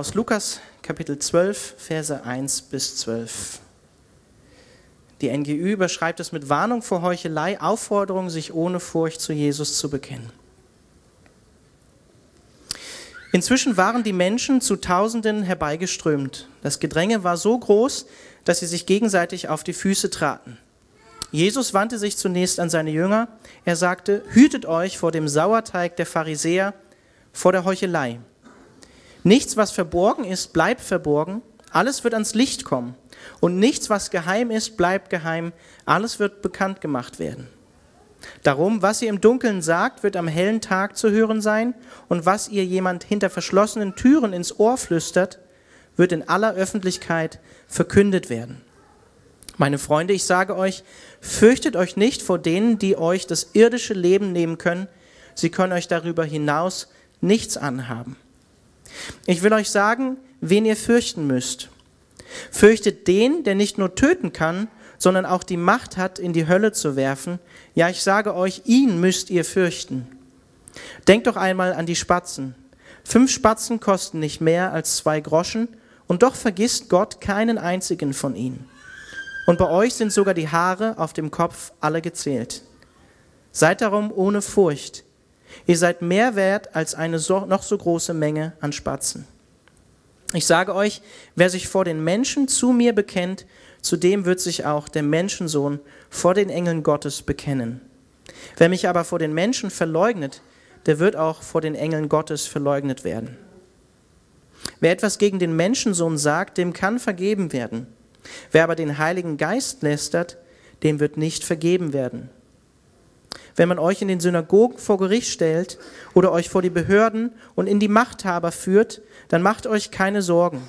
Aus Lukas Kapitel 12, Verse 1 bis 12. Die NGÜ überschreibt es mit Warnung vor Heuchelei, Aufforderung, sich ohne Furcht zu Jesus zu bekennen. Inzwischen waren die Menschen zu Tausenden herbeigeströmt. Das Gedränge war so groß, dass sie sich gegenseitig auf die Füße traten. Jesus wandte sich zunächst an seine Jünger. Er sagte, hütet euch vor dem Sauerteig der Pharisäer, vor der Heuchelei. Nichts, was verborgen ist, bleibt verborgen. Alles wird ans Licht kommen. Und nichts, was geheim ist, bleibt geheim. Alles wird bekannt gemacht werden. Darum, was ihr im Dunkeln sagt, wird am hellen Tag zu hören sein, und was ihr jemand hinter verschlossenen Türen ins Ohr flüstert, wird in aller Öffentlichkeit verkündet werden. Meine Freunde, ich sage euch, fürchtet euch nicht vor denen, die euch das irdische Leben nehmen können, sie können euch darüber hinaus nichts anhaben. Ich will euch sagen, wen ihr fürchten müsst. Fürchtet den, der nicht nur töten kann, sondern auch die Macht hat, in die Hölle zu werfen. Ja, ich sage euch, ihn müsst ihr fürchten. Denkt doch einmal an die Spatzen. Fünf Spatzen kosten nicht mehr als zwei Groschen, und doch vergisst Gott keinen einzigen von ihnen. Und bei euch sind sogar die Haare auf dem Kopf alle gezählt. Seid darum ohne Furcht. Ihr seid mehr wert als eine so, noch so große Menge an Spatzen. Ich sage euch, wer sich vor den Menschen zu mir bekennt, zu dem wird sich auch der Menschensohn vor den Engeln Gottes bekennen. Wer mich aber vor den Menschen verleugnet, der wird auch vor den Engeln Gottes verleugnet werden. Wer etwas gegen den Menschensohn sagt, dem kann vergeben werden. Wer aber den Heiligen Geist lästert, dem wird nicht vergeben werden. Wenn man euch in den Synagogen vor Gericht stellt oder euch vor die Behörden und in die Machthaber führt, dann macht euch keine Sorgen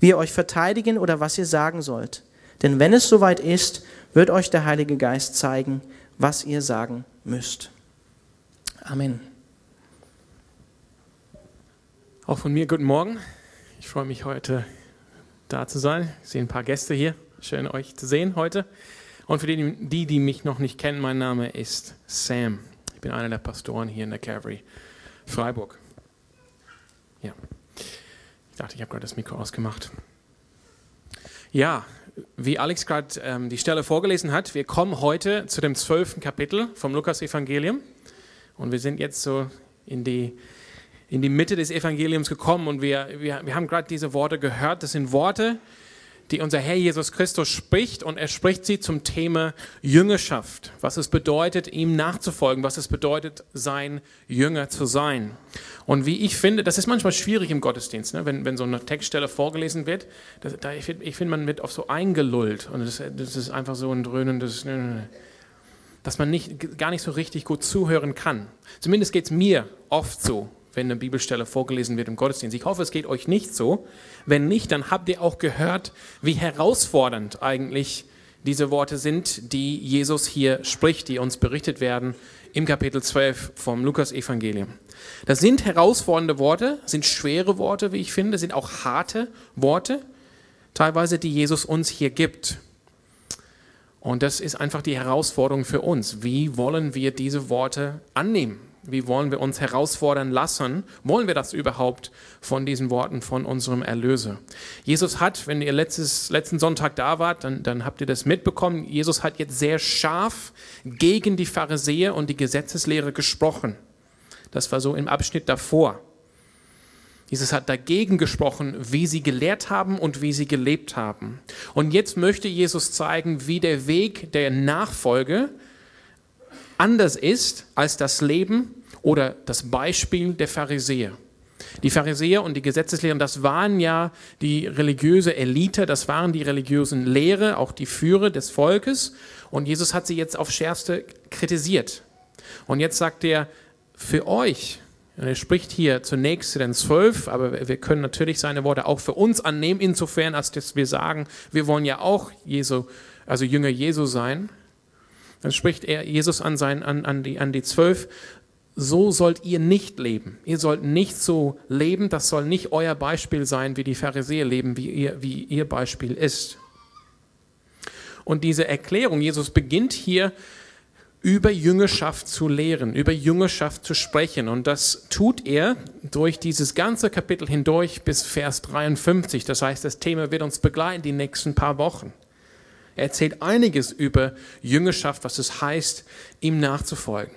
wie ihr euch verteidigen oder was ihr sagen sollt. Denn wenn es soweit ist, wird euch der Heilige Geist zeigen, was ihr sagen müsst. Amen. Auch von mir guten Morgen. Ich freue mich heute da zu sein. Ich sehe ein paar Gäste hier. Schön euch zu sehen heute. Und für die, die, mich noch nicht kennen, mein Name ist Sam. Ich bin einer der Pastoren hier in der Calvary Freiburg. Ja. Ich dachte, ich habe gerade das Mikro ausgemacht. Ja, wie Alex gerade ähm, die Stelle vorgelesen hat, wir kommen heute zu dem zwölften Kapitel vom Lukas-Evangelium. Und wir sind jetzt so in die, in die Mitte des Evangeliums gekommen und wir, wir, wir haben gerade diese Worte gehört. Das sind Worte, die unser Herr Jesus Christus spricht und er spricht sie zum Thema Jüngerschaft, was es bedeutet, ihm nachzufolgen, was es bedeutet, sein Jünger zu sein. Und wie ich finde, das ist manchmal schwierig im Gottesdienst, ne? wenn, wenn so eine Textstelle vorgelesen wird, das, da, ich finde, find, man wird oft so eingelullt und das, das ist einfach so ein dröhnendes, dass man nicht, gar nicht so richtig gut zuhören kann. Zumindest geht es mir oft so wenn eine Bibelstelle vorgelesen wird im Gottesdienst. Ich hoffe, es geht euch nicht so. Wenn nicht, dann habt ihr auch gehört, wie herausfordernd eigentlich diese Worte sind, die Jesus hier spricht, die uns berichtet werden im Kapitel 12 vom Lukas-Evangelium. Das sind herausfordernde Worte, sind schwere Worte, wie ich finde, sind auch harte Worte, teilweise, die Jesus uns hier gibt. Und das ist einfach die Herausforderung für uns. Wie wollen wir diese Worte annehmen? Wie wollen wir uns herausfordern lassen? Wollen wir das überhaupt von diesen Worten von unserem Erlöser? Jesus hat, wenn ihr letztes, letzten Sonntag da wart, dann, dann habt ihr das mitbekommen, Jesus hat jetzt sehr scharf gegen die Pharisäer und die Gesetzeslehre gesprochen. Das war so im Abschnitt davor. Jesus hat dagegen gesprochen, wie sie gelehrt haben und wie sie gelebt haben. Und jetzt möchte Jesus zeigen, wie der Weg der Nachfolge anders ist als das Leben oder das Beispiel der Pharisäer. Die Pharisäer und die Gesetzeslehren, das waren ja die religiöse Elite, das waren die religiösen Lehre, auch die Führer des Volkes. Und Jesus hat sie jetzt auf Schärfste kritisiert. Und jetzt sagt er, für euch, er spricht hier zunächst zu den zwölf, aber wir können natürlich seine Worte auch für uns annehmen, insofern, als dass wir sagen, wir wollen ja auch Jesu, also Jünger Jesu sein. Dann spricht er Jesus an, sein, an, an, die, an die zwölf, so sollt ihr nicht leben. Ihr sollt nicht so leben, das soll nicht euer Beispiel sein, wie die Pharisäer leben, wie ihr, wie ihr Beispiel ist. Und diese Erklärung, Jesus beginnt hier über Jüngerschaft zu lehren, über Jüngerschaft zu sprechen. Und das tut er durch dieses ganze Kapitel hindurch bis Vers 53. Das heißt, das Thema wird uns begleiten die nächsten paar Wochen. Er erzählt einiges über Jüngerschaft, was es heißt, ihm nachzufolgen.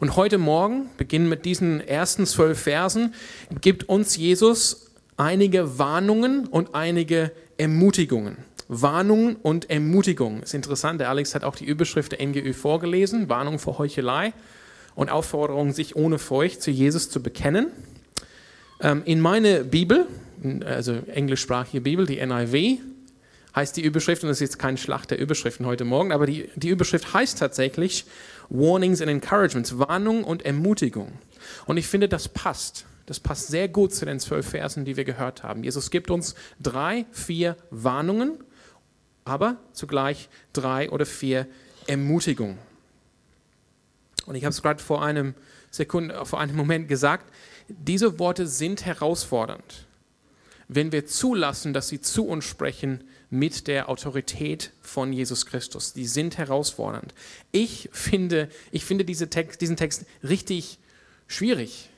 Und heute Morgen, beginnen mit diesen ersten zwölf Versen, gibt uns Jesus einige Warnungen und einige Ermutigungen. Warnungen und Ermutigungen. Ist interessant, der Alex hat auch die Überschrift der NGÜ vorgelesen, Warnung vor Heuchelei und Aufforderung, sich ohne Furcht zu Jesus zu bekennen. Ähm, in meine Bibel, also englischsprachige Bibel, die NIV, heißt die Überschrift, und das ist jetzt kein Schlacht der Überschriften heute Morgen, aber die, die Überschrift heißt tatsächlich Warnings and Encouragements, Warnung und Ermutigung. Und ich finde, das passt. Das passt sehr gut zu den zwölf Versen, die wir gehört haben. Jesus gibt uns drei, vier Warnungen aber zugleich drei oder vier Ermutigungen. Und ich habe es gerade vor einem Sekunde, vor einem Moment gesagt, diese Worte sind herausfordernd, wenn wir zulassen, dass sie zu uns sprechen mit der Autorität von Jesus Christus. Die sind herausfordernd. Ich finde, ich finde diese Text, diesen Text richtig schwierig,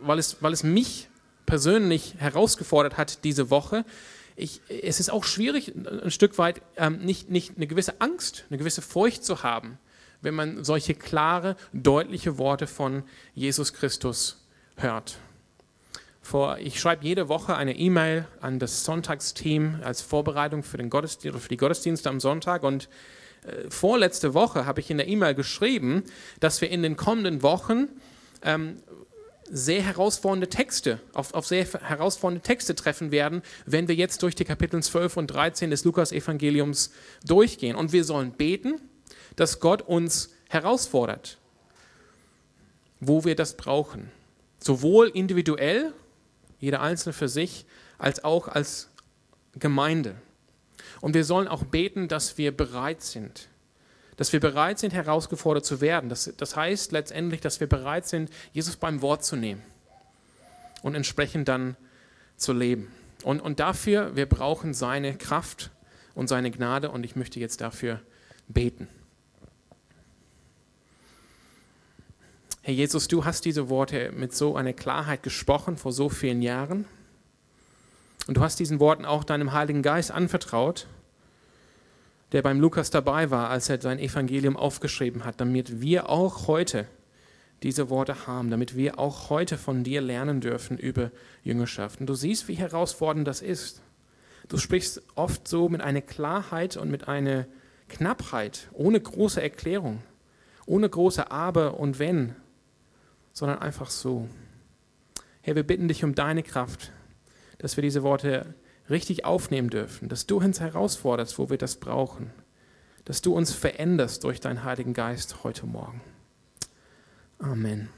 weil es, weil es mich persönlich herausgefordert hat diese Woche, ich, es ist auch schwierig, ein Stück weit ähm, nicht, nicht eine gewisse Angst, eine gewisse Furcht zu haben, wenn man solche klare, deutliche Worte von Jesus Christus hört. Vor, ich schreibe jede Woche eine E-Mail an das Sonntagsteam als Vorbereitung für, den Gottesdienst, für die Gottesdienste am Sonntag und äh, vorletzte Woche habe ich in der E-Mail geschrieben, dass wir in den kommenden Wochen ähm, sehr herausfordernde Texte, auf, auf sehr herausfordernde Texte treffen werden, wenn wir jetzt durch die Kapitel 12 und 13 des Lukas-Evangeliums durchgehen. Und wir sollen beten, dass Gott uns herausfordert, wo wir das brauchen. Sowohl individuell, jeder Einzelne für sich, als auch als Gemeinde. Und wir sollen auch beten, dass wir bereit sind, dass wir bereit sind, herausgefordert zu werden. Das, das heißt letztendlich, dass wir bereit sind, Jesus beim Wort zu nehmen und entsprechend dann zu leben. Und, und dafür, wir brauchen seine Kraft und seine Gnade und ich möchte jetzt dafür beten. Herr Jesus, du hast diese Worte mit so einer Klarheit gesprochen vor so vielen Jahren. Und du hast diesen Worten auch deinem Heiligen Geist anvertraut der beim Lukas dabei war, als er sein Evangelium aufgeschrieben hat, damit wir auch heute diese Worte haben, damit wir auch heute von dir lernen dürfen über Jüngerschaft. Und du siehst, wie herausfordernd das ist. Du sprichst oft so mit einer Klarheit und mit einer Knappheit, ohne große Erklärung, ohne große Aber und Wenn, sondern einfach so. Herr, wir bitten dich um deine Kraft, dass wir diese Worte richtig aufnehmen dürfen, dass du uns herausforderst, wo wir das brauchen, dass du uns veränderst durch deinen Heiligen Geist heute Morgen. Amen.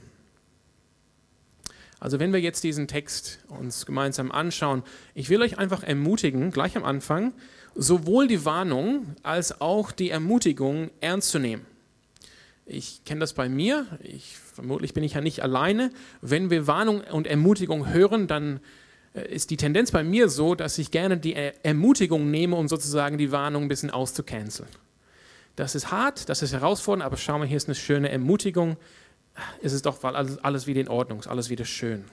Also wenn wir jetzt diesen Text uns gemeinsam anschauen, ich will euch einfach ermutigen, gleich am Anfang, sowohl die Warnung als auch die Ermutigung ernst zu nehmen. Ich kenne das bei mir, ich, vermutlich bin ich ja nicht alleine. Wenn wir Warnung und Ermutigung hören, dann äh, ist die Tendenz bei mir so, dass ich gerne die Ermutigung nehme, um sozusagen die Warnung ein bisschen auszucanceln. Das ist hart, das ist herausfordernd, aber schau mal, hier ist eine schöne Ermutigung. Es ist doch alles, wieder in Ordnung, alles wieder schön.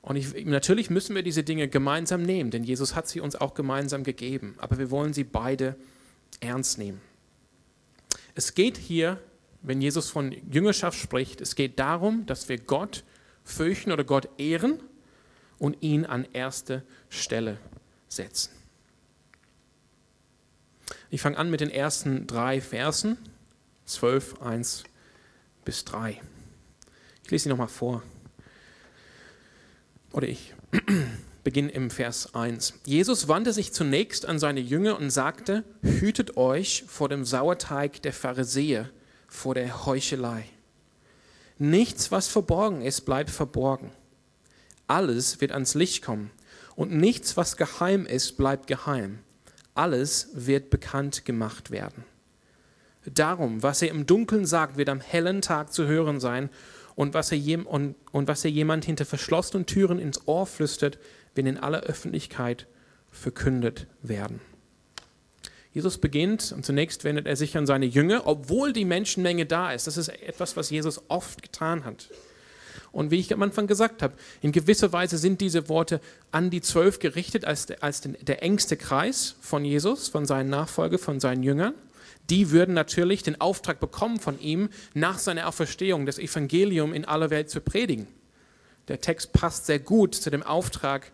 Und ich, natürlich müssen wir diese Dinge gemeinsam nehmen, denn Jesus hat sie uns auch gemeinsam gegeben. Aber wir wollen sie beide ernst nehmen. Es geht hier, wenn Jesus von Jüngerschaft spricht, es geht darum, dass wir Gott fürchten oder Gott ehren und ihn an erste Stelle setzen. Ich fange an mit den ersten drei Versen, 12, 1 bis 3. Ich lese sie nochmal vor. Oder ich beginne im Vers 1. Jesus wandte sich zunächst an seine Jünger und sagte, hütet euch vor dem Sauerteig der Pharisäer, vor der Heuchelei. Nichts, was verborgen ist, bleibt verborgen alles wird ans Licht kommen. Und nichts, was geheim ist, bleibt geheim. Alles wird bekannt gemacht werden. Darum, was er im Dunkeln sagt, wird am hellen Tag zu hören sein. Und was er, und, und was er jemand hinter verschlossenen Türen ins Ohr flüstert, wird in aller Öffentlichkeit verkündet werden. Jesus beginnt und zunächst wendet er sich an seine Jünger, obwohl die Menschenmenge da ist. Das ist etwas, was Jesus oft getan hat. Und wie ich am Anfang gesagt habe, in gewisser Weise sind diese Worte an die Zwölf gerichtet als, als den, der engste Kreis von Jesus, von seinen Nachfolgern, von seinen Jüngern. Die würden natürlich den Auftrag bekommen von ihm, nach seiner Auferstehung das Evangelium in aller Welt zu predigen. Der Text passt sehr gut zu dem Auftrag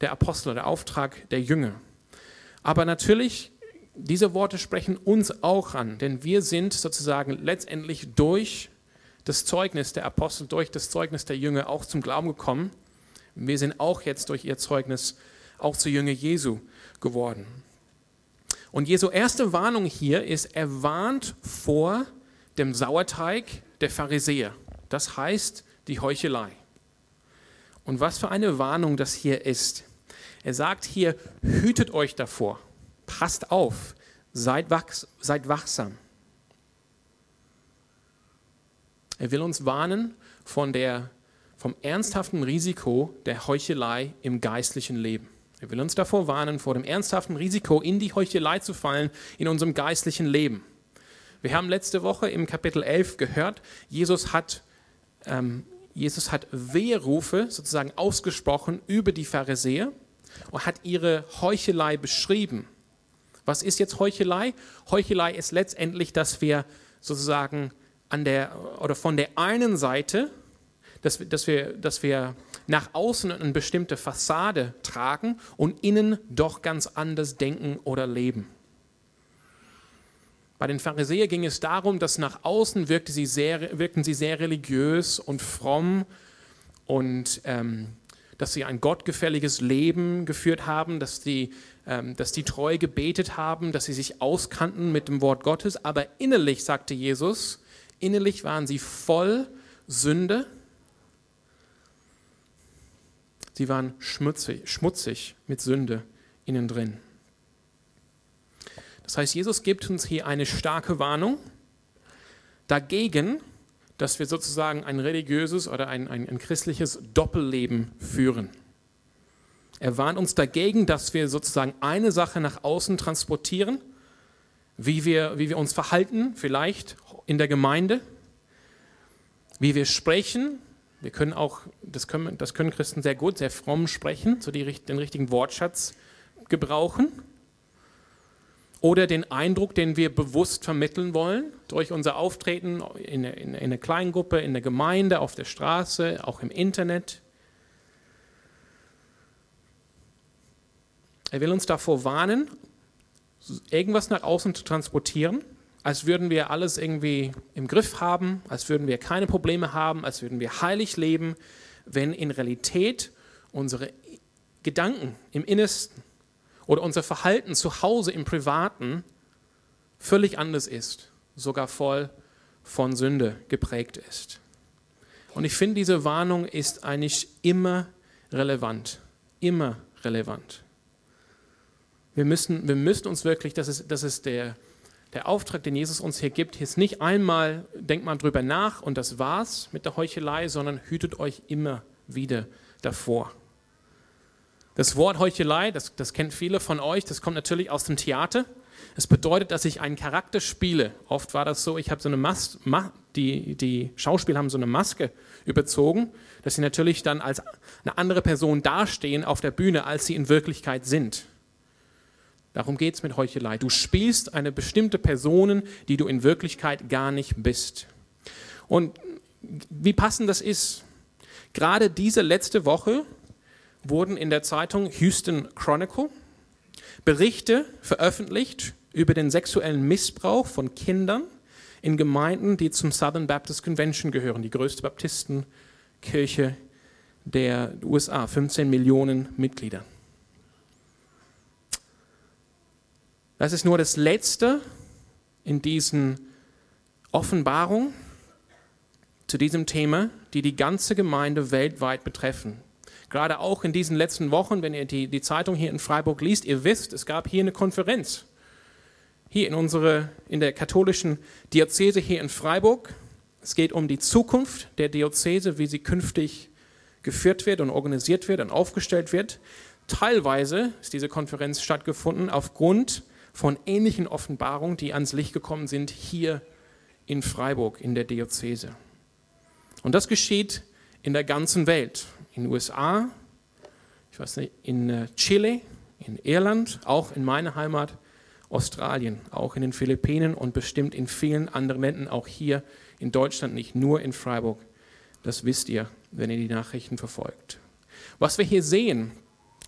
der Apostel, der Auftrag der Jünger. Aber natürlich diese Worte sprechen uns auch an, denn wir sind sozusagen letztendlich durch das Zeugnis der Apostel, durch das Zeugnis der Jünger auch zum Glauben gekommen. Wir sind auch jetzt durch ihr Zeugnis auch zu Jünger Jesu geworden. Und Jesu erste Warnung hier ist, er warnt vor dem Sauerteig der Pharisäer. Das heißt die Heuchelei. Und was für eine Warnung das hier ist. Er sagt hier, hütet euch davor passt auf, seid, wachs, seid wachsam. Er will uns warnen von der, vom ernsthaften Risiko der Heuchelei im geistlichen Leben. Er will uns davor warnen, vor dem ernsthaften Risiko in die Heuchelei zu fallen in unserem geistlichen Leben. Wir haben letzte Woche im Kapitel 11 gehört, Jesus hat, ähm, Jesus hat Weherufe sozusagen ausgesprochen über die Pharisäer und hat ihre Heuchelei beschrieben. Was ist jetzt Heuchelei? Heuchelei ist letztendlich, dass wir sozusagen an der oder von der einen Seite, dass, dass, wir, dass wir nach außen eine bestimmte Fassade tragen und innen doch ganz anders denken oder leben. Bei den Pharisäern ging es darum, dass nach außen wirkte sie sehr, wirkten sie sehr religiös und fromm und ähm, dass sie ein gottgefälliges Leben geführt haben, dass die, ähm, dass die treu gebetet haben, dass sie sich auskannten mit dem Wort Gottes. Aber innerlich, sagte Jesus, innerlich waren sie voll Sünde. Sie waren schmutzig, schmutzig mit Sünde innen drin. Das heißt, Jesus gibt uns hier eine starke Warnung dagegen, dass wir sozusagen ein religiöses oder ein, ein, ein christliches Doppelleben führen. Er warnt uns dagegen, dass wir sozusagen eine Sache nach außen transportieren, wie wir, wie wir uns verhalten, vielleicht in der Gemeinde, wie wir sprechen. Wir können auch, das können, das können Christen sehr gut, sehr fromm sprechen, so die, den richtigen Wortschatz gebrauchen oder den Eindruck, den wir bewusst vermitteln wollen, durch unser Auftreten in, in, in einer Kleingruppe, in der Gemeinde, auf der Straße, auch im Internet. Er will uns davor warnen, irgendwas nach außen zu transportieren, als würden wir alles irgendwie im Griff haben, als würden wir keine Probleme haben, als würden wir heilig leben, wenn in Realität unsere Gedanken im Innersten oder unser Verhalten zu Hause im Privaten völlig anders ist, sogar voll von Sünde geprägt ist. Und ich finde, diese Warnung ist eigentlich immer relevant, immer relevant. Wir müssen, wir müssen uns wirklich, das ist, das ist der, der Auftrag, den Jesus uns hier gibt, ist nicht einmal, denkt mal drüber nach und das war's mit der Heuchelei, sondern hütet euch immer wieder davor. Das Wort Heuchelei, das, das kennen viele von euch, das kommt natürlich aus dem Theater. Es bedeutet, dass ich einen Charakter spiele. Oft war das so, ich habe so eine Maske, die, die Schauspieler haben so eine Maske überzogen, dass sie natürlich dann als eine andere Person dastehen auf der Bühne, als sie in Wirklichkeit sind. Darum geht es mit Heuchelei. Du spielst eine bestimmte Person, die du in Wirklichkeit gar nicht bist. Und wie passend das ist, gerade diese letzte Woche wurden in der Zeitung Houston Chronicle Berichte veröffentlicht über den sexuellen Missbrauch von Kindern in Gemeinden, die zum Southern Baptist Convention gehören, die größte Baptistenkirche der USA, 15 Millionen Mitglieder. Das ist nur das Letzte in diesen Offenbarungen zu diesem Thema, die die ganze Gemeinde weltweit betreffen. Gerade auch in diesen letzten Wochen, wenn ihr die, die Zeitung hier in Freiburg liest, ihr wisst, es gab hier eine Konferenz. Hier in, unsere, in der katholischen Diözese hier in Freiburg. Es geht um die Zukunft der Diözese, wie sie künftig geführt wird und organisiert wird und aufgestellt wird. Teilweise ist diese Konferenz stattgefunden aufgrund von ähnlichen Offenbarungen, die ans Licht gekommen sind, hier in Freiburg, in der Diözese. Und das geschieht in der ganzen Welt. In den USA, ich weiß nicht, in äh, Chile, in Irland, auch in meiner Heimat Australien, auch in den Philippinen und bestimmt in vielen anderen Ländern, auch hier in Deutschland, nicht nur in Freiburg. Das wisst ihr, wenn ihr die Nachrichten verfolgt. Was wir hier sehen,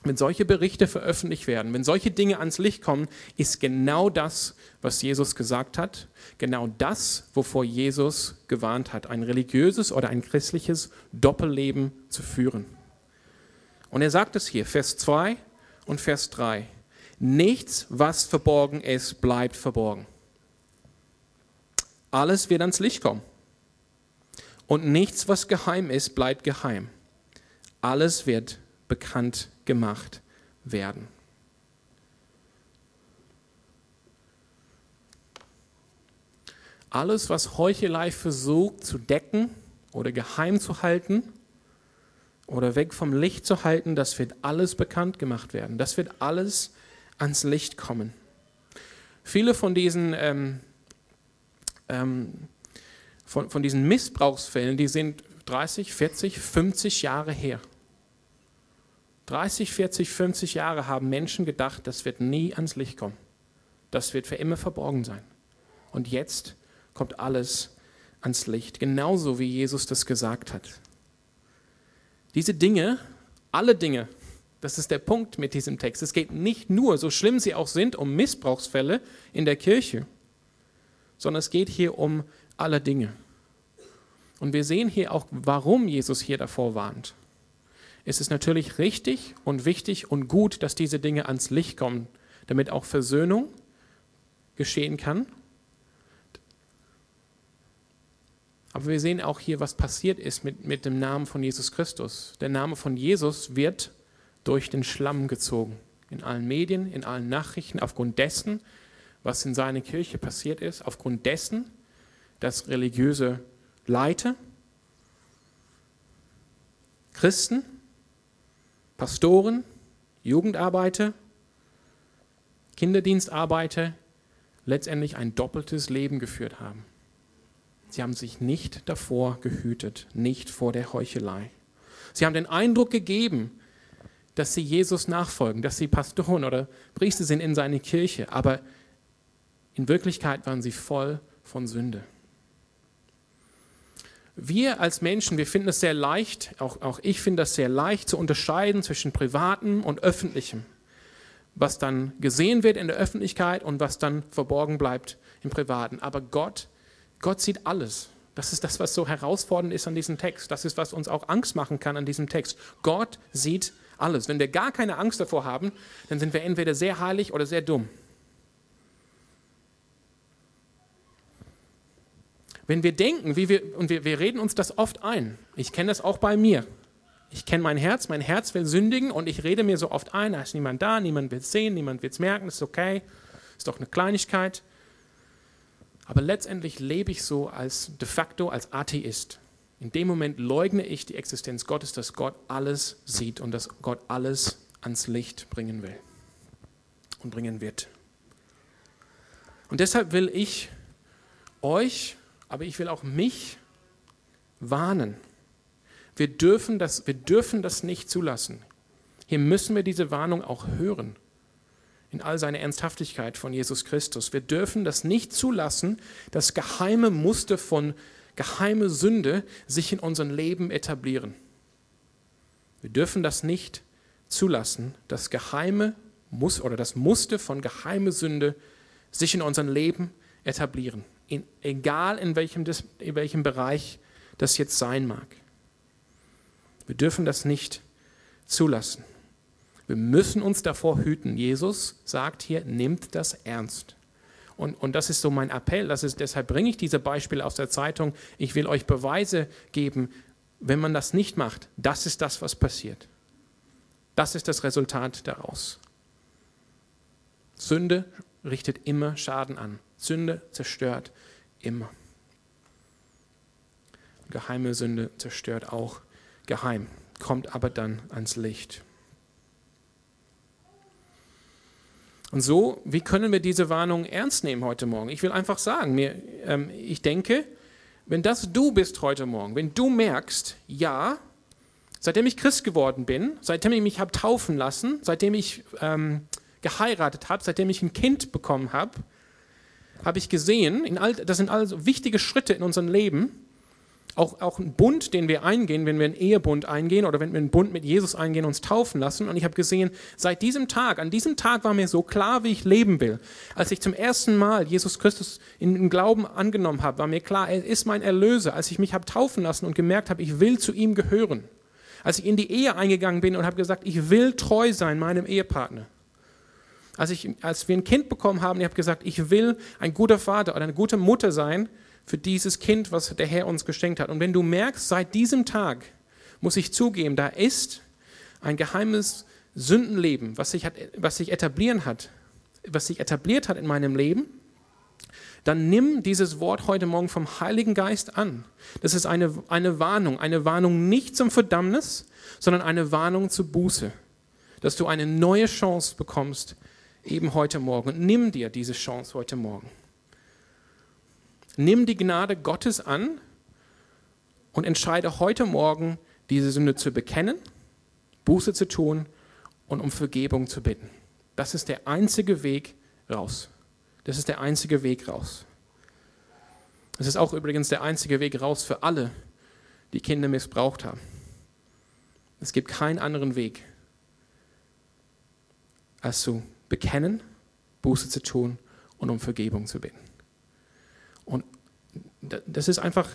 wenn solche Berichte veröffentlicht werden, wenn solche Dinge ans Licht kommen, ist genau das, was Jesus gesagt hat, genau das, wovor Jesus gewarnt hat, ein religiöses oder ein christliches Doppelleben zu führen. Und er sagt es hier, Vers 2 und Vers 3. Nichts, was verborgen ist, bleibt verborgen. Alles wird ans Licht kommen. Und nichts, was geheim ist, bleibt geheim. Alles wird bekannt gemacht werden. Alles, was Heuchelei versucht zu decken oder geheim zu halten oder weg vom Licht zu halten, das wird alles bekannt gemacht werden. Das wird alles ans Licht kommen. Viele von diesen, ähm, ähm, von, von diesen Missbrauchsfällen, die sind 30, 40, 50 Jahre her. 30, 40, 50 Jahre haben Menschen gedacht, das wird nie ans Licht kommen. Das wird für immer verborgen sein. Und jetzt kommt alles ans Licht, genauso wie Jesus das gesagt hat. Diese Dinge, alle Dinge, das ist der Punkt mit diesem Text. Es geht nicht nur, so schlimm sie auch sind, um Missbrauchsfälle in der Kirche, sondern es geht hier um alle Dinge. Und wir sehen hier auch, warum Jesus hier davor warnt. Es ist natürlich richtig und wichtig und gut, dass diese Dinge ans Licht kommen, damit auch Versöhnung geschehen kann. Aber wir sehen auch hier, was passiert ist mit, mit dem Namen von Jesus Christus. Der Name von Jesus wird durch den Schlamm gezogen. In allen Medien, in allen Nachrichten, aufgrund dessen, was in seiner Kirche passiert ist, aufgrund dessen, dass religiöse Leiter, Christen, Pastoren, Jugendarbeiter, Kinderdienstarbeiter letztendlich ein doppeltes Leben geführt haben. Sie haben sich nicht davor gehütet, nicht vor der Heuchelei. Sie haben den Eindruck gegeben, dass sie Jesus nachfolgen, dass sie Pastoren oder Priester sind in seiner Kirche, aber in Wirklichkeit waren sie voll von Sünde. Wir als Menschen, wir finden es sehr leicht, auch, auch ich finde es sehr leicht zu unterscheiden zwischen privatem und öffentlichem, was dann gesehen wird in der Öffentlichkeit und was dann verborgen bleibt im Privaten. Aber Gott, Gott sieht alles. Das ist das, was so herausfordernd ist an diesem Text. Das ist, was uns auch Angst machen kann an diesem Text. Gott sieht alles alles. Wenn wir gar keine Angst davor haben, dann sind wir entweder sehr heilig oder sehr dumm. Wenn wir denken, wie wir, und wir, wir reden uns das oft ein, ich kenne das auch bei mir. Ich kenne mein Herz, mein Herz will sündigen und ich rede mir so oft ein, da ist niemand da, niemand wird es sehen, niemand wird es merken, ist okay, ist doch eine Kleinigkeit. Aber letztendlich lebe ich so als de facto als Atheist. In dem Moment leugne ich die Existenz Gottes, dass Gott alles sieht und dass Gott alles ans Licht bringen will und bringen wird. Und deshalb will ich euch, aber ich will auch mich warnen. Wir dürfen das, wir dürfen das nicht zulassen. Hier müssen wir diese Warnung auch hören. In all seiner Ernsthaftigkeit von Jesus Christus. Wir dürfen das nicht zulassen, das geheime Muster von geheime Sünde sich in unserem Leben etablieren. Wir dürfen das nicht zulassen, das geheime muss oder das Muster von geheime Sünde sich in unserem Leben etablieren, in, egal in welchem, in welchem Bereich das jetzt sein mag. Wir dürfen das nicht zulassen. Wir müssen uns davor hüten. Jesus sagt hier, nimmt das ernst. Und, und das ist so mein Appell. Das ist, deshalb bringe ich diese Beispiele aus der Zeitung. Ich will euch Beweise geben, wenn man das nicht macht, das ist das, was passiert. Das ist das Resultat daraus. Sünde richtet immer Schaden an. Sünde zerstört immer. Geheime Sünde zerstört auch geheim, kommt aber dann ans Licht. Und so, wie können wir diese Warnung ernst nehmen heute Morgen? Ich will einfach sagen, mir, ähm, ich denke, wenn das du bist heute Morgen, wenn du merkst, ja, seitdem ich Christ geworden bin, seitdem ich mich habe taufen lassen, seitdem ich ähm, geheiratet habe, seitdem ich ein Kind bekommen habe, habe ich gesehen, all, das sind also wichtige Schritte in unserem Leben, auch, auch ein Bund, den wir eingehen, wenn wir einen Ehebund eingehen oder wenn wir einen Bund mit Jesus eingehen, uns taufen lassen. Und ich habe gesehen, seit diesem Tag, an diesem Tag war mir so klar, wie ich leben will. Als ich zum ersten Mal Jesus Christus in den Glauben angenommen habe, war mir klar, er ist mein Erlöser. Als ich mich habe taufen lassen und gemerkt habe, ich will zu ihm gehören. Als ich in die Ehe eingegangen bin und habe gesagt, ich will treu sein meinem Ehepartner. Als, ich, als wir ein Kind bekommen haben, ich habe gesagt, ich will ein guter Vater oder eine gute Mutter sein für dieses Kind, was der Herr uns geschenkt hat. Und wenn du merkst, seit diesem Tag muss ich zugeben, da ist ein geheimes Sündenleben, was sich, hat, was sich etablieren hat, was sich etabliert hat in meinem Leben, dann nimm dieses Wort heute Morgen vom Heiligen Geist an. Das ist eine, eine Warnung, eine Warnung nicht zum Verdammnis, sondern eine Warnung zur Buße, dass du eine neue Chance bekommst, eben heute Morgen. Und nimm dir diese Chance heute Morgen. Nimm die Gnade Gottes an und entscheide heute Morgen, diese Sünde zu bekennen, Buße zu tun und um Vergebung zu bitten. Das ist der einzige Weg raus. Das ist der einzige Weg raus. Das ist auch übrigens der einzige Weg raus für alle, die Kinder missbraucht haben. Es gibt keinen anderen Weg, als zu bekennen, Buße zu tun und um Vergebung zu bitten. Und das ist einfach,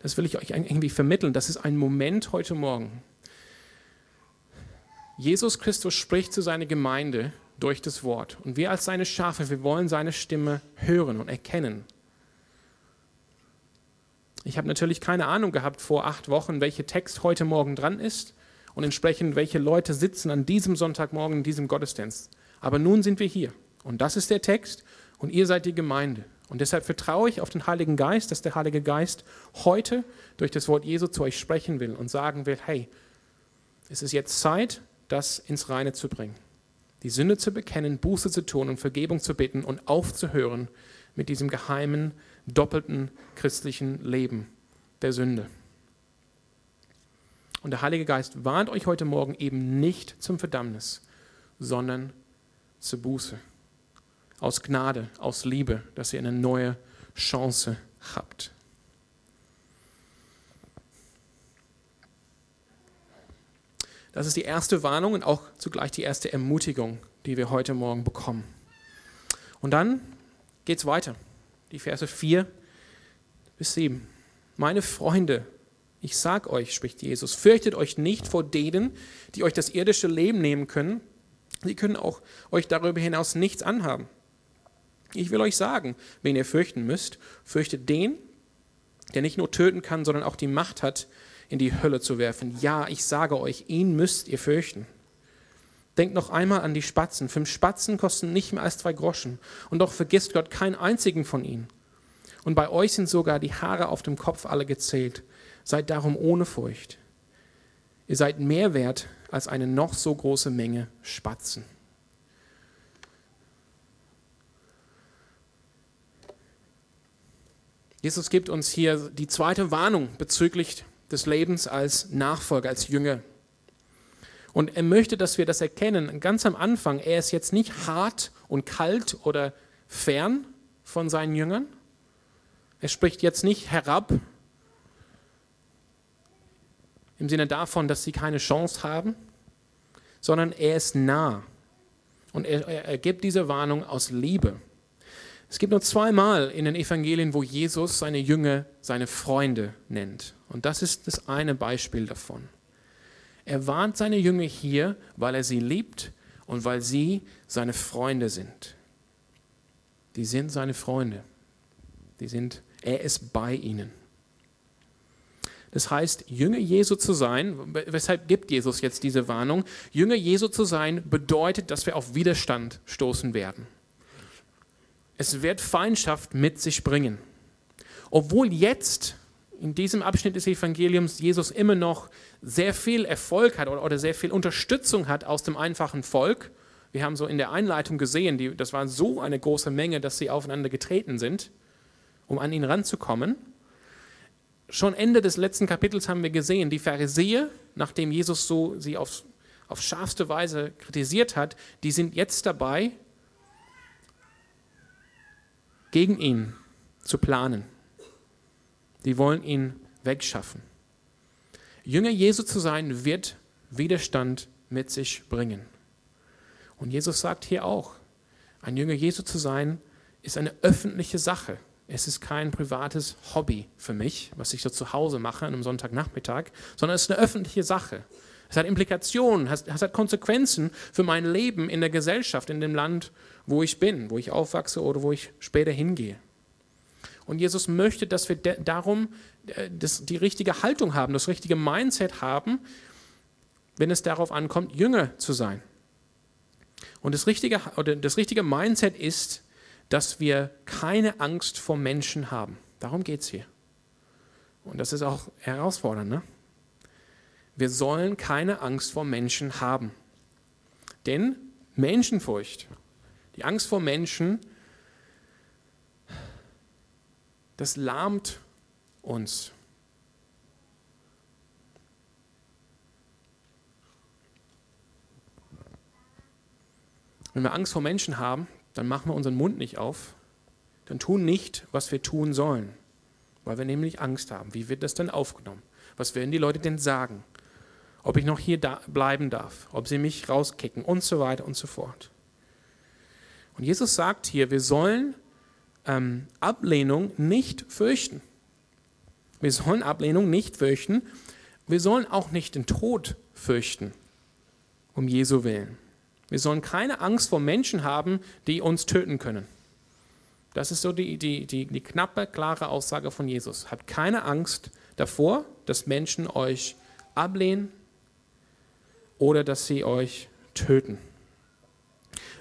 das will ich euch irgendwie vermitteln, das ist ein Moment heute Morgen. Jesus Christus spricht zu seiner Gemeinde durch das Wort. Und wir als seine Schafe, wir wollen seine Stimme hören und erkennen. Ich habe natürlich keine Ahnung gehabt vor acht Wochen, welcher Text heute Morgen dran ist und entsprechend welche Leute sitzen an diesem Sonntagmorgen in diesem Gottesdienst. Aber nun sind wir hier und das ist der Text und ihr seid die Gemeinde. Und deshalb vertraue ich auf den Heiligen Geist, dass der Heilige Geist heute durch das Wort Jesu zu euch sprechen will und sagen will, hey, es ist jetzt Zeit, das ins Reine zu bringen. Die Sünde zu bekennen, Buße zu tun und Vergebung zu bitten und aufzuhören mit diesem geheimen, doppelten christlichen Leben der Sünde. Und der Heilige Geist warnt euch heute Morgen eben nicht zum Verdammnis, sondern zur Buße aus Gnade, aus Liebe, dass ihr eine neue Chance habt. Das ist die erste Warnung und auch zugleich die erste Ermutigung, die wir heute Morgen bekommen. Und dann geht es weiter. Die Verse 4 bis 7. Meine Freunde, ich sag euch, spricht Jesus, fürchtet euch nicht vor denen, die euch das irdische Leben nehmen können. Sie können auch euch darüber hinaus nichts anhaben. Ich will euch sagen, wen ihr fürchten müsst, fürchtet den, der nicht nur töten kann, sondern auch die Macht hat, in die Hölle zu werfen. Ja, ich sage euch, ihn müsst ihr fürchten. Denkt noch einmal an die Spatzen. Fünf Spatzen kosten nicht mehr als zwei Groschen. Und doch vergisst Gott keinen einzigen von ihnen. Und bei euch sind sogar die Haare auf dem Kopf alle gezählt. Seid darum ohne Furcht. Ihr seid mehr wert als eine noch so große Menge Spatzen. Jesus gibt uns hier die zweite Warnung bezüglich des Lebens als Nachfolger, als Jünger. Und er möchte, dass wir das erkennen. Ganz am Anfang, er ist jetzt nicht hart und kalt oder fern von seinen Jüngern. Er spricht jetzt nicht herab im Sinne davon, dass sie keine Chance haben, sondern er ist nah. Und er, er gibt diese Warnung aus Liebe. Es gibt nur zweimal in den Evangelien, wo Jesus seine Jünger seine Freunde nennt. Und das ist das eine Beispiel davon. Er warnt seine Jünger hier, weil er sie liebt und weil sie seine Freunde sind. Die sind seine Freunde. Die sind, er ist bei ihnen. Das heißt, Jünger Jesu zu sein, weshalb gibt Jesus jetzt diese Warnung? Jünger Jesu zu sein bedeutet, dass wir auf Widerstand stoßen werden. Es wird Feindschaft mit sich bringen. Obwohl jetzt in diesem Abschnitt des Evangeliums Jesus immer noch sehr viel Erfolg hat oder, sehr viel Unterstützung hat aus dem einfachen Volk, Wir haben so in der Einleitung gesehen, die, das war so eine große Menge, dass sie aufeinander getreten sind, um an ihn ranzukommen. Schon Ende des letzten Kapitels haben wir gesehen, die Pharisäer, nachdem Jesus so sie auf, auf scharfste Weise kritisiert hat, die sind jetzt dabei, gegen ihn zu planen. Die wollen ihn wegschaffen. Jünger Jesu zu sein, wird Widerstand mit sich bringen. Und Jesus sagt hier auch, ein Jünger Jesu zu sein, ist eine öffentliche Sache. Es ist kein privates Hobby für mich, was ich so zu Hause mache an einem Sonntagnachmittag, sondern es ist eine öffentliche Sache. Es hat Implikationen, es hat Konsequenzen für mein Leben in der Gesellschaft, in dem Land, wo ich bin, wo ich aufwachse oder wo ich später hingehe. Und Jesus möchte, dass wir darum äh, das, die richtige Haltung haben, das richtige Mindset haben, wenn es darauf ankommt, Jünger zu sein. Und das richtige, oder das richtige Mindset ist, dass wir keine Angst vor Menschen haben. Darum geht es hier. Und das ist auch herausfordernd. Ne? Wir sollen keine Angst vor Menschen haben. Denn Menschenfurcht, die Angst vor Menschen, das lahmt uns. Wenn wir Angst vor Menschen haben, dann machen wir unseren Mund nicht auf, dann tun nicht, was wir tun sollen, weil wir nämlich Angst haben. Wie wird das dann aufgenommen? Was werden die Leute denn sagen? Ob ich noch hier da bleiben darf, ob sie mich rauskicken und so weiter und so fort. Und Jesus sagt hier, wir sollen ähm, Ablehnung nicht fürchten. Wir sollen Ablehnung nicht fürchten. Wir sollen auch nicht den Tod fürchten, um Jesu willen. Wir sollen keine Angst vor Menschen haben, die uns töten können. Das ist so die, die, die, die knappe, klare Aussage von Jesus. Habt keine Angst davor, dass Menschen euch ablehnen oder dass sie euch töten.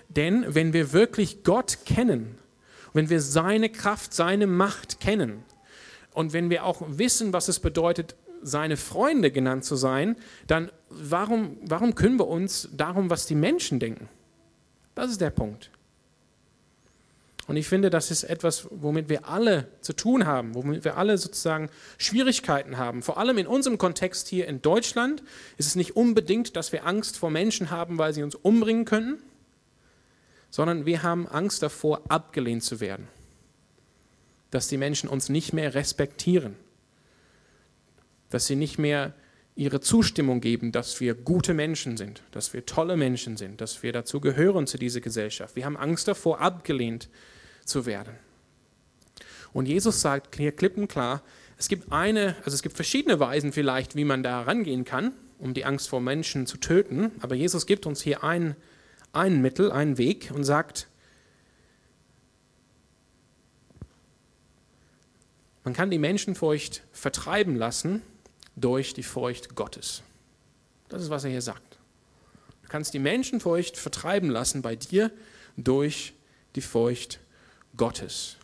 Denn wenn wir wirklich Gott kennen, wenn wir seine Kraft, seine Macht kennen und wenn wir auch wissen, was es bedeutet, seine Freunde genannt zu sein, dann warum, warum können wir uns darum, was die Menschen denken? Das ist der Punkt. Und ich finde, das ist etwas, womit wir alle zu tun haben, womit wir alle sozusagen Schwierigkeiten haben. Vor allem in unserem Kontext hier in Deutschland ist es nicht unbedingt, dass wir Angst vor Menschen haben, weil sie uns umbringen könnten, sondern wir haben Angst davor, abgelehnt zu werden. Dass die Menschen uns nicht mehr respektieren dass sie nicht mehr ihre Zustimmung geben, dass wir gute Menschen sind, dass wir tolle Menschen sind, dass wir dazu gehören zu dieser Gesellschaft. Wir haben Angst davor, abgelehnt zu werden. Und Jesus sagt hier klipp und klar, es gibt eine, also es gibt verschiedene Weisen vielleicht, wie man da rangehen kann, um die Angst vor Menschen zu töten. Aber Jesus gibt uns hier ein, ein Mittel, einen Weg und sagt, man kann die Menschenfurcht vertreiben lassen, durch die Furcht Gottes. Das ist, was er hier sagt. Du kannst die Menschenfurcht vertreiben lassen bei dir durch die Furcht Gottes.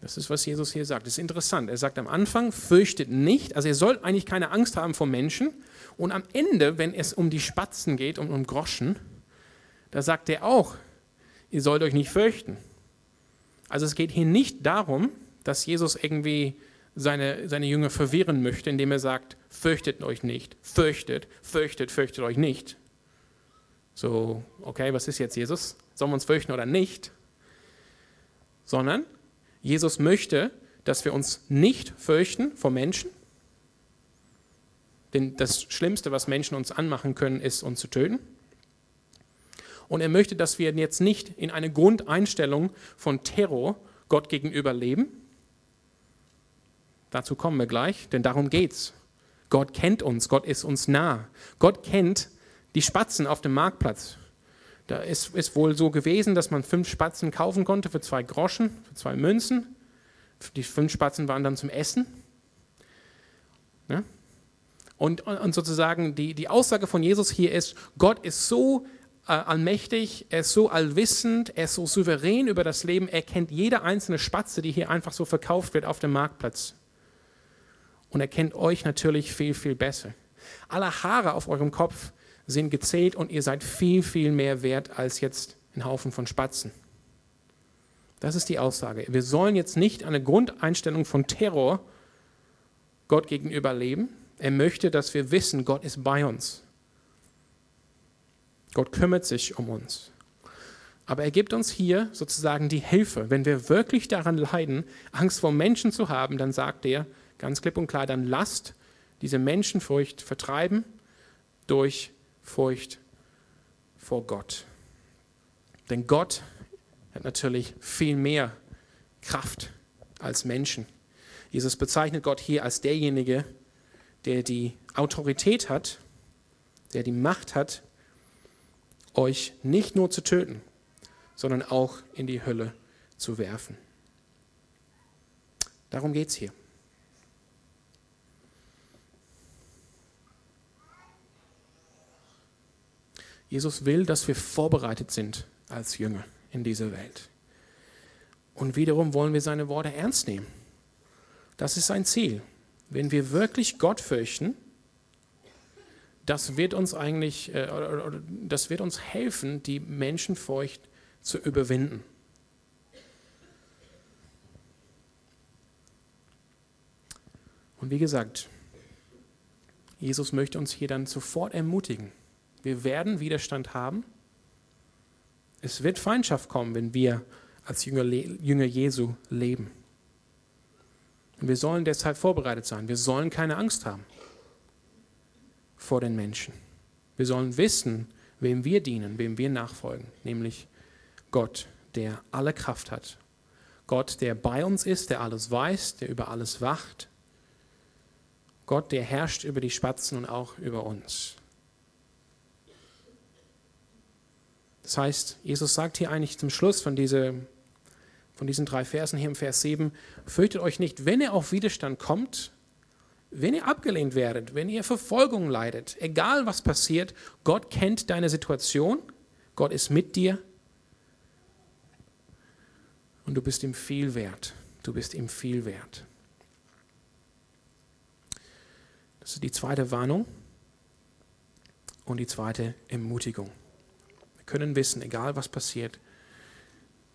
Das ist, was Jesus hier sagt. Das ist interessant. Er sagt am Anfang, fürchtet nicht. Also ihr sollt eigentlich keine Angst haben vor Menschen. Und am Ende, wenn es um die Spatzen geht und um Groschen, da sagt er auch, ihr sollt euch nicht fürchten. Also es geht hier nicht darum, dass Jesus irgendwie seine, seine Jünger verwirren möchte, indem er sagt, fürchtet euch nicht, fürchtet, fürchtet, fürchtet euch nicht. So, okay, was ist jetzt Jesus? Sollen wir uns fürchten oder nicht? Sondern Jesus möchte, dass wir uns nicht fürchten vor Menschen, denn das Schlimmste, was Menschen uns anmachen können, ist uns zu töten. Und er möchte, dass wir jetzt nicht in eine Grundeinstellung von Terror Gott gegenüber leben, Dazu kommen wir gleich, denn darum geht's. Gott kennt uns, Gott ist uns nah. Gott kennt die Spatzen auf dem Marktplatz. Da ist es wohl so gewesen, dass man fünf Spatzen kaufen konnte für zwei Groschen, für zwei Münzen. Die fünf Spatzen waren dann zum Essen. Ja? Und, und, sozusagen die, die Aussage von Jesus hier ist, Gott ist so äh, allmächtig, er ist so allwissend, er ist so souverän über das Leben, er kennt jede einzelne Spatze, die hier einfach so verkauft wird auf dem Marktplatz und er kennt euch natürlich viel, viel besser. Alle Haare auf eurem Kopf sind gezählt und ihr seid viel, viel mehr wert als jetzt ein Haufen von Spatzen. Das ist die Aussage. Wir sollen jetzt nicht eine Grundeinstellung von Terror Gott gegenüber leben. Er möchte, dass wir wissen, Gott ist bei uns. Gott kümmert sich um uns. Aber er gibt uns hier sozusagen die Hilfe. Wenn wir wirklich daran leiden, Angst vor Menschen zu haben, dann sagt er ganz klipp und klar, dann lasst diese Menschenfurcht vertreiben durch Furcht vor Gott. Denn Gott hat natürlich viel mehr Kraft als Menschen. Jesus bezeichnet Gott hier als derjenige, der die Autorität hat, der die Macht hat, euch nicht nur zu töten, sondern auch in die Hölle zu werfen. Darum geht es hier. Jesus will, dass wir vorbereitet sind als Jünger in dieser Welt. Und wiederum wollen wir seine Worte ernst nehmen. Das ist sein Ziel. Wenn wir wirklich Gott fürchten, das wird uns eigentlich, äh, das wird uns helfen, die Menschenfurcht zu überwinden. Und wie gesagt, Jesus möchte uns hier dann sofort ermutigen. Wir werden Widerstand haben. Es wird Feindschaft kommen, wenn wir als Jünger, Jünger Jesu leben. Und wir sollen deshalb vorbereitet sein. Wir sollen keine Angst haben vor den Menschen. Wir sollen wissen, wem wir dienen, wem wir nachfolgen, nämlich Gott, der alle Kraft hat. Gott, der bei uns ist, der alles weiß, der über alles wacht. Gott, der herrscht über die Spatzen und auch über uns. Das heißt, Jesus sagt hier eigentlich zum Schluss von, diese, von diesen drei Versen hier im Vers 7, fürchtet euch nicht, wenn ihr auf Widerstand kommt, wenn ihr abgelehnt werdet, wenn ihr Verfolgung leidet, egal was passiert, Gott kennt deine Situation, Gott ist mit dir und du bist ihm viel wert. Du bist ihm viel wert. Das ist die zweite Warnung und die zweite Ermutigung können wissen, egal was passiert,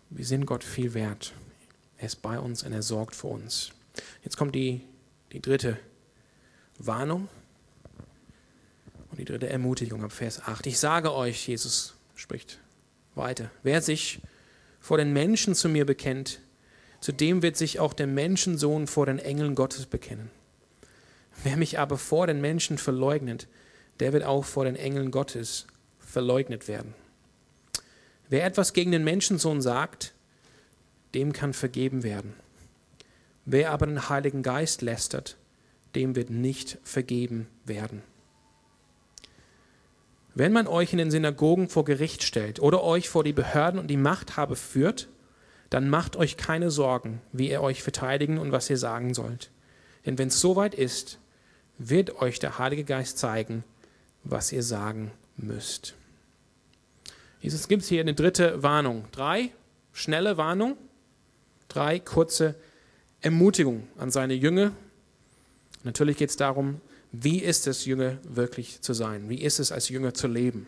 wir sind Gott viel wert. Er ist bei uns und er sorgt für uns. Jetzt kommt die, die dritte Warnung und die dritte Ermutigung ab Vers 8. Ich sage euch, Jesus spricht weiter, wer sich vor den Menschen zu mir bekennt, zu dem wird sich auch der Menschensohn vor den Engeln Gottes bekennen. Wer mich aber vor den Menschen verleugnet, der wird auch vor den Engeln Gottes verleugnet werden. Wer etwas gegen den Menschensohn sagt, dem kann vergeben werden. Wer aber den Heiligen Geist lästert, dem wird nicht vergeben werden. Wenn man euch in den Synagogen vor Gericht stellt oder euch vor die Behörden und die Machthabe führt, dann macht euch keine Sorgen, wie ihr euch verteidigen und was ihr sagen sollt. Denn wenn es soweit ist, wird euch der Heilige Geist zeigen, was ihr sagen müsst. Jesus gibt hier eine dritte Warnung. Drei schnelle Warnungen, drei kurze Ermutigungen an seine Jünger. Natürlich geht es darum, wie ist es, Jünger wirklich zu sein? Wie ist es, als Jünger zu leben?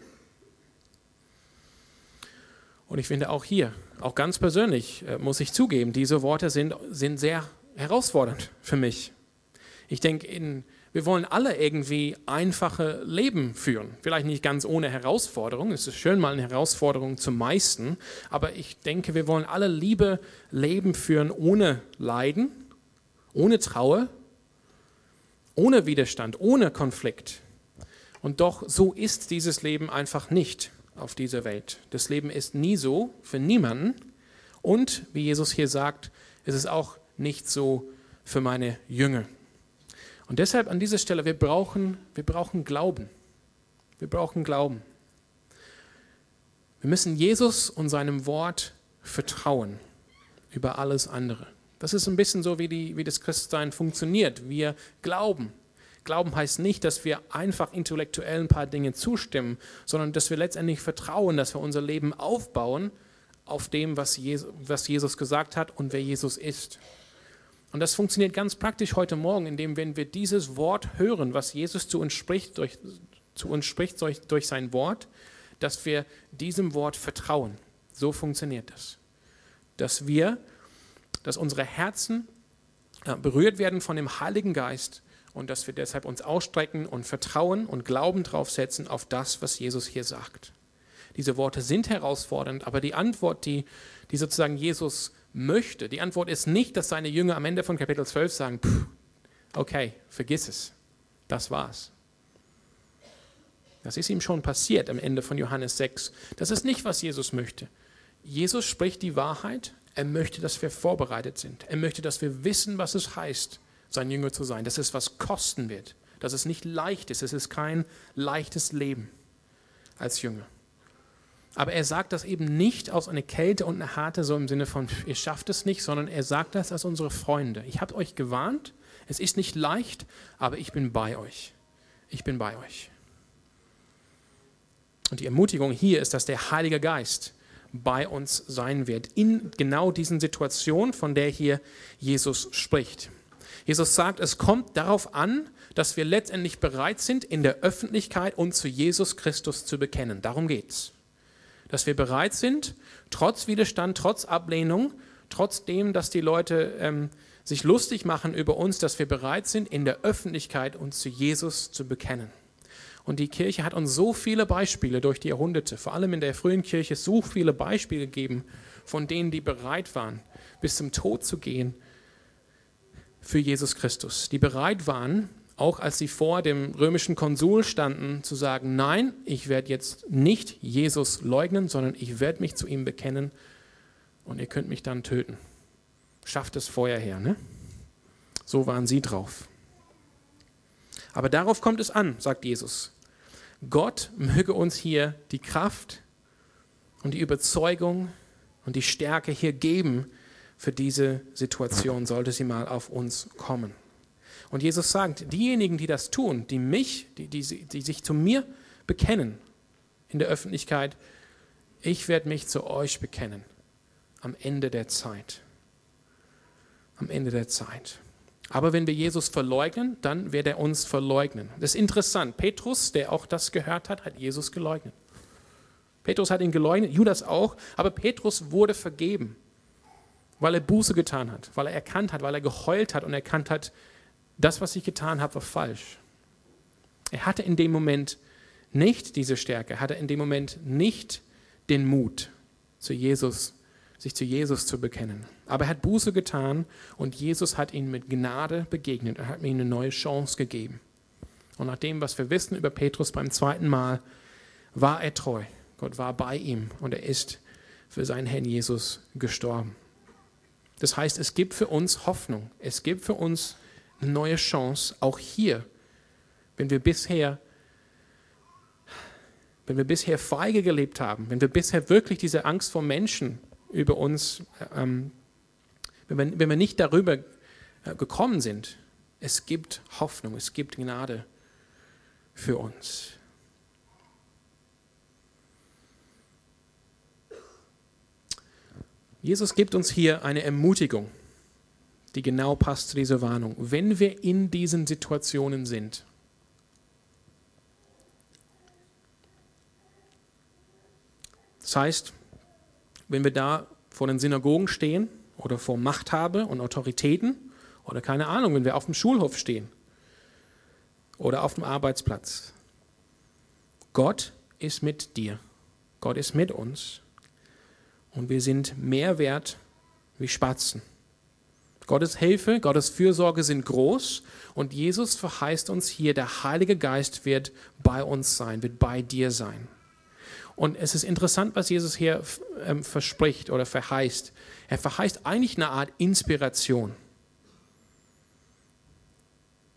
Und ich finde auch hier, auch ganz persönlich, äh, muss ich zugeben, diese Worte sind, sind sehr herausfordernd für mich. Ich denke, in wir wollen alle irgendwie einfache Leben führen. Vielleicht nicht ganz ohne Herausforderung. Es ist schön, mal eine Herausforderung zu meisten. Aber ich denke, wir wollen alle liebe Leben führen ohne Leiden, ohne Trauer, ohne Widerstand, ohne Konflikt. Und doch, so ist dieses Leben einfach nicht auf dieser Welt. Das Leben ist nie so für niemanden. Und wie Jesus hier sagt, ist es auch nicht so für meine Jünger. Und deshalb an dieser Stelle, wir brauchen, wir brauchen Glauben. Wir brauchen Glauben. Wir müssen Jesus und seinem Wort vertrauen über alles andere. Das ist ein bisschen so, wie, die, wie das Christsein funktioniert. Wir glauben. Glauben heißt nicht, dass wir einfach intellektuell ein paar Dinge zustimmen, sondern dass wir letztendlich vertrauen, dass wir unser Leben aufbauen auf dem, was Jesus, was Jesus gesagt hat und wer Jesus ist. Und das funktioniert ganz praktisch heute Morgen, indem wenn wir dieses Wort hören, was Jesus zu uns spricht durch, zu uns spricht durch, durch sein Wort, dass wir diesem Wort vertrauen. So funktioniert das. Dass wir, dass unsere Herzen äh, berührt werden von dem Heiligen Geist und dass wir deshalb uns ausstrecken und Vertrauen und Glauben drauf setzen auf das, was Jesus hier sagt. Diese Worte sind herausfordernd, aber die Antwort, die, die sozusagen Jesus möchte, die Antwort ist nicht, dass seine Jünger am Ende von Kapitel 12 sagen, okay, vergiss es, das war's. Das ist ihm schon passiert am Ende von Johannes 6. Das ist nicht, was Jesus möchte. Jesus spricht die Wahrheit. Er möchte, dass wir vorbereitet sind. Er möchte, dass wir wissen, was es heißt, sein Jünger zu sein. Dass es was kosten wird. Dass es nicht leicht ist. Es ist kein leichtes Leben als Jünger. Aber er sagt das eben nicht aus einer Kälte und einer Harte, so im Sinne von, ihr schafft es nicht, sondern er sagt das als unsere Freunde. Ich habe euch gewarnt, es ist nicht leicht, aber ich bin bei euch. Ich bin bei euch. Und die Ermutigung hier ist, dass der Heilige Geist bei uns sein wird, in genau diesen Situationen, von der hier Jesus spricht. Jesus sagt, es kommt darauf an, dass wir letztendlich bereit sind, in der Öffentlichkeit uns zu Jesus Christus zu bekennen. Darum geht es. Dass wir bereit sind, trotz Widerstand, trotz Ablehnung, trotzdem, dass die Leute ähm, sich lustig machen über uns, dass wir bereit sind, in der Öffentlichkeit uns zu Jesus zu bekennen. Und die Kirche hat uns so viele Beispiele durch die Jahrhunderte, vor allem in der frühen Kirche, so viele Beispiele gegeben von denen, die bereit waren, bis zum Tod zu gehen für Jesus Christus. Die bereit waren, auch als sie vor dem römischen Konsul standen, zu sagen, nein, ich werde jetzt nicht Jesus leugnen, sondern ich werde mich zu ihm bekennen und ihr könnt mich dann töten. Schafft es vorher her. Ne? So waren sie drauf. Aber darauf kommt es an, sagt Jesus. Gott möge uns hier die Kraft und die Überzeugung und die Stärke hier geben für diese Situation, sollte sie mal auf uns kommen. Und Jesus sagt, diejenigen, die das tun, die mich, die, die, die sich zu mir bekennen in der Öffentlichkeit, ich werde mich zu euch bekennen am Ende der Zeit. Am Ende der Zeit. Aber wenn wir Jesus verleugnen, dann wird er uns verleugnen. Das ist interessant. Petrus, der auch das gehört hat, hat Jesus geleugnet. Petrus hat ihn geleugnet, Judas auch, aber Petrus wurde vergeben, weil er Buße getan hat, weil er erkannt hat, weil er geheult hat und erkannt hat, das, was ich getan habe, war falsch. Er hatte in dem Moment nicht diese Stärke, hatte in dem Moment nicht den Mut, zu Jesus sich zu Jesus zu bekennen. Aber er hat Buße getan und Jesus hat ihn mit Gnade begegnet. Er hat ihm eine neue Chance gegeben. Und nach dem, was wir wissen über Petrus beim zweiten Mal, war er treu. Gott war bei ihm und er ist für seinen Herrn Jesus gestorben. Das heißt, es gibt für uns Hoffnung. Es gibt für uns eine neue Chance, auch hier, wenn wir bisher wenn wir bisher feige gelebt haben, wenn wir bisher wirklich diese Angst vor Menschen über uns, ähm, wenn, wir, wenn wir nicht darüber äh, gekommen sind, es gibt Hoffnung, es gibt Gnade für uns. Jesus gibt uns hier eine Ermutigung, die genau passt zu dieser Warnung. Wenn wir in diesen Situationen sind, das heißt, wenn wir da vor den Synagogen stehen oder vor Machthabe und Autoritäten oder keine Ahnung, wenn wir auf dem Schulhof stehen oder auf dem Arbeitsplatz. Gott ist mit dir. Gott ist mit uns. Und wir sind mehr wert wie Spatzen. Gottes Hilfe, Gottes Fürsorge sind groß und Jesus verheißt uns hier, der Heilige Geist wird bei uns sein, wird bei dir sein. Und es ist interessant, was Jesus hier ähm, verspricht oder verheißt. Er verheißt eigentlich eine Art Inspiration,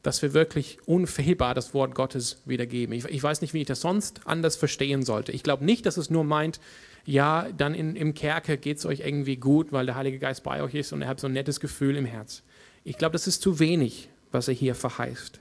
dass wir wirklich unfehlbar das Wort Gottes wiedergeben. Ich, ich weiß nicht, wie ich das sonst anders verstehen sollte. Ich glaube nicht, dass es nur meint, ja, dann in, im Kerker geht es euch irgendwie gut, weil der Heilige Geist bei euch ist und ihr habt so ein nettes Gefühl im Herz. Ich glaube, das ist zu wenig, was er hier verheißt.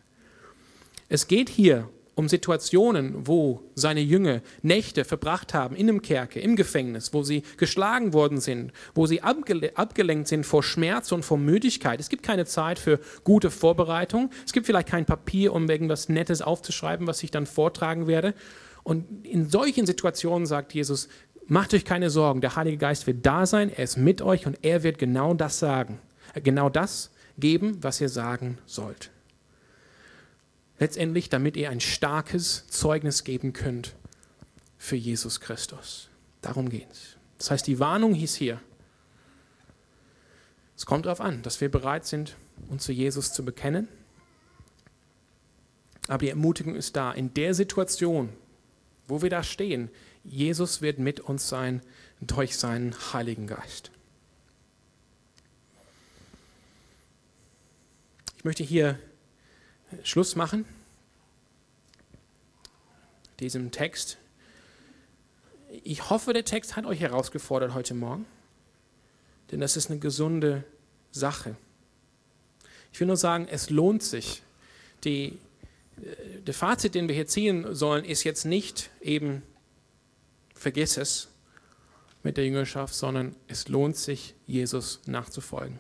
Es geht hier um Situationen, wo seine Jünger Nächte verbracht haben in einem Kerker, im Gefängnis, wo sie geschlagen worden sind, wo sie abgelenkt sind vor Schmerz und vor Müdigkeit. Es gibt keine Zeit für gute Vorbereitung. Es gibt vielleicht kein Papier, um irgendwas Nettes aufzuschreiben, was ich dann vortragen werde. Und in solchen Situationen sagt Jesus, macht euch keine Sorgen, der Heilige Geist wird da sein, er ist mit euch und er wird genau das sagen, äh, genau das geben, was ihr sagen sollt. Letztendlich, damit ihr ein starkes Zeugnis geben könnt für Jesus Christus. Darum geht es. Das heißt, die Warnung hieß hier, es kommt darauf an, dass wir bereit sind, uns zu Jesus zu bekennen. Aber die Ermutigung ist da, in der Situation, wo wir da stehen, Jesus wird mit uns sein durch seinen Heiligen Geist. Ich möchte hier Schluss machen, diesem Text. Ich hoffe, der Text hat euch herausgefordert heute Morgen, denn das ist eine gesunde Sache. Ich will nur sagen, es lohnt sich. Die, äh, der Fazit, den wir hier ziehen sollen, ist jetzt nicht eben, vergiss es mit der Jüngerschaft, sondern es lohnt sich, Jesus nachzufolgen.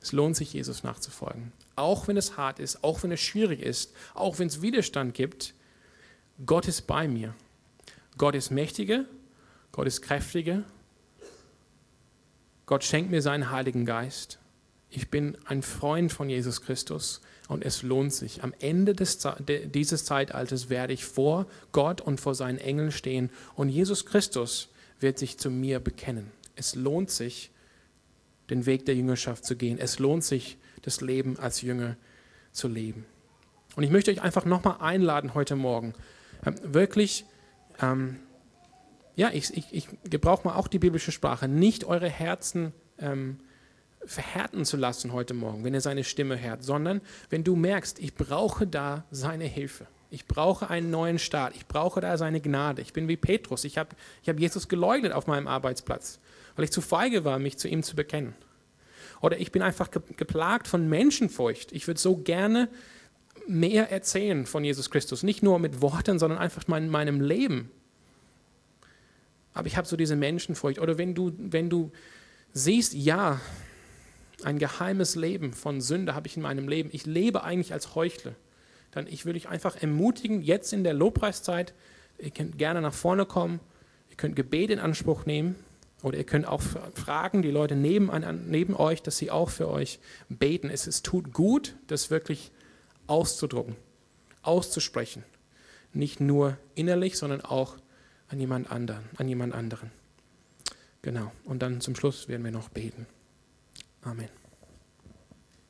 Es lohnt sich, Jesus nachzufolgen. Auch wenn es hart ist, auch wenn es schwierig ist, auch wenn es Widerstand gibt, Gott ist bei mir. Gott ist mächtiger, Gott ist kräftiger. Gott schenkt mir seinen Heiligen Geist. Ich bin ein Freund von Jesus Christus und es lohnt sich. Am Ende des, dieses Zeitalters werde ich vor Gott und vor seinen Engeln stehen und Jesus Christus wird sich zu mir bekennen. Es lohnt sich, den Weg der Jüngerschaft zu gehen. Es lohnt sich, das Leben als Jünger zu leben. Und ich möchte euch einfach nochmal einladen heute Morgen, ähm, wirklich, ähm, ja, ich, ich, ich gebrauche mal auch die biblische Sprache, nicht eure Herzen ähm, verhärten zu lassen heute Morgen, wenn ihr seine Stimme hört, sondern wenn du merkst, ich brauche da seine Hilfe. Ich brauche einen neuen Start. Ich brauche da seine Gnade. Ich bin wie Petrus. Ich habe ich hab Jesus geleugnet auf meinem Arbeitsplatz, weil ich zu feige war, mich zu ihm zu bekennen. Oder ich bin einfach geplagt von Menschenfurcht. Ich würde so gerne mehr erzählen von Jesus Christus. Nicht nur mit Worten, sondern einfach in meinem Leben. Aber ich habe so diese Menschenfurcht. Oder wenn du, wenn du siehst, ja, ein geheimes Leben von Sünde habe ich in meinem Leben. Ich lebe eigentlich als Heuchler. Dann ich würde dich einfach ermutigen, jetzt in der Lobpreiszeit, ihr könnt gerne nach vorne kommen, ihr könnt Gebet in Anspruch nehmen oder ihr könnt auch fragen, die Leute neben, neben euch, dass sie auch für euch beten. Es, es tut gut, das wirklich auszudrucken, auszusprechen. Nicht nur innerlich, sondern auch an jemand anderen, an jemand anderen. Genau. Und dann zum Schluss werden wir noch beten. Amen.